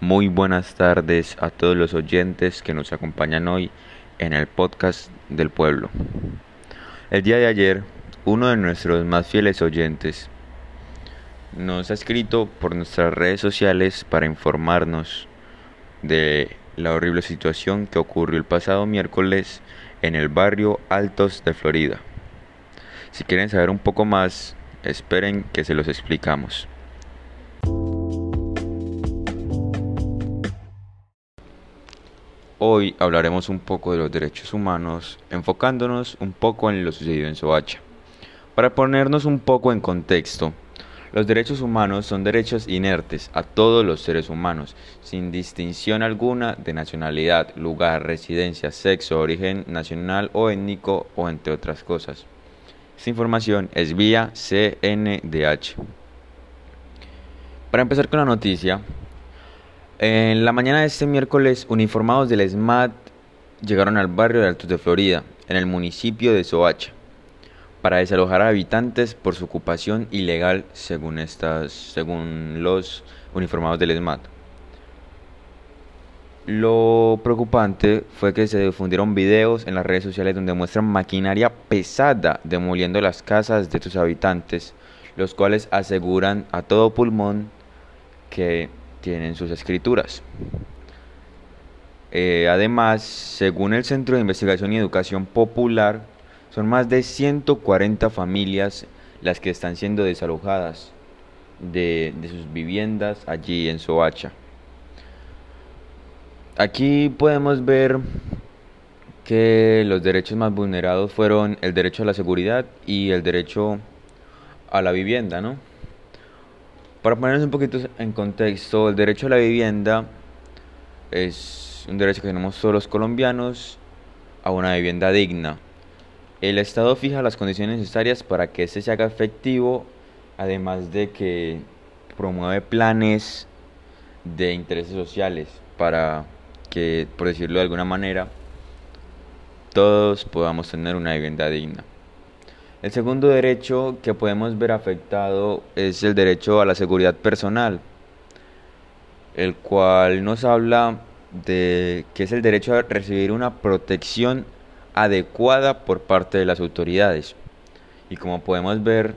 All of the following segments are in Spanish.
Muy buenas tardes a todos los oyentes que nos acompañan hoy en el podcast del pueblo. El día de ayer, uno de nuestros más fieles oyentes nos ha escrito por nuestras redes sociales para informarnos de la horrible situación que ocurrió el pasado miércoles en el barrio Altos de Florida. Si quieren saber un poco más, esperen que se los explicamos. Hoy hablaremos un poco de los derechos humanos, enfocándonos un poco en lo sucedido en Soacha. Para ponernos un poco en contexto, los derechos humanos son derechos inertes a todos los seres humanos, sin distinción alguna de nacionalidad, lugar, residencia, sexo, origen nacional o étnico o entre otras cosas. Esta información es vía CNDH. Para empezar con la noticia, en la mañana de este miércoles, uniformados del SMAT llegaron al barrio de Altos de Florida, en el municipio de Soacha, para desalojar a habitantes por su ocupación ilegal según, estas, según los uniformados del SMAT. Lo preocupante fue que se difundieron videos en las redes sociales donde muestran maquinaria pesada demoliendo las casas de sus habitantes, los cuales aseguran a todo pulmón que tienen sus escrituras. Eh, además, según el Centro de Investigación y Educación Popular, son más de 140 familias las que están siendo desalojadas de, de sus viviendas allí en Soacha. Aquí podemos ver que los derechos más vulnerados fueron el derecho a la seguridad y el derecho a la vivienda, ¿no? Para ponernos un poquito en contexto, el derecho a la vivienda es un derecho que tenemos todos los colombianos a una vivienda digna. El Estado fija las condiciones necesarias para que este se haga efectivo, además de que promueve planes de intereses sociales para que, por decirlo de alguna manera, todos podamos tener una vivienda digna. El segundo derecho que podemos ver afectado es el derecho a la seguridad personal, el cual nos habla de que es el derecho a recibir una protección adecuada por parte de las autoridades. Y como podemos ver,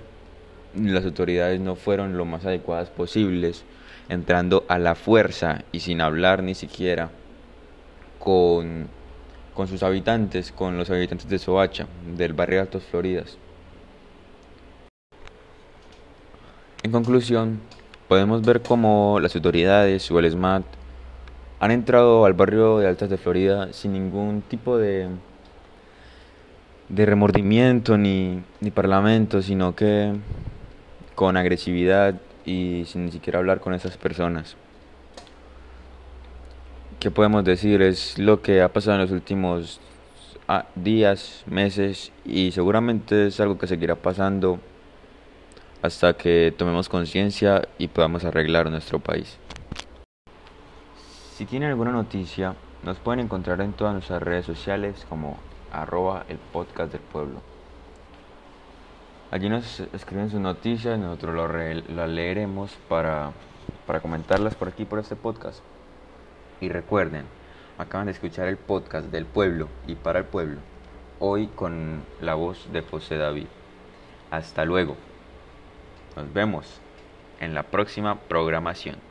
las autoridades no fueron lo más adecuadas posibles, entrando a la fuerza y sin hablar ni siquiera con, con sus habitantes, con los habitantes de Soacha, del barrio Altos Floridas. En conclusión, podemos ver cómo las autoridades o el SMAT han entrado al barrio de Altas de Florida sin ningún tipo de, de remordimiento ni, ni parlamento, sino que con agresividad y sin ni siquiera hablar con esas personas. ¿Qué podemos decir? Es lo que ha pasado en los últimos ah, días, meses y seguramente es algo que seguirá pasando hasta que tomemos conciencia y podamos arreglar nuestro país. Si tienen alguna noticia, nos pueden encontrar en todas nuestras redes sociales como arroba el podcast del pueblo. Allí nos escriben sus noticias, nosotros las leeremos para, para comentarlas por aquí, por este podcast. Y recuerden, acaban de escuchar el podcast del pueblo y para el pueblo, hoy con la voz de José David. Hasta luego. Nos vemos en la próxima programación.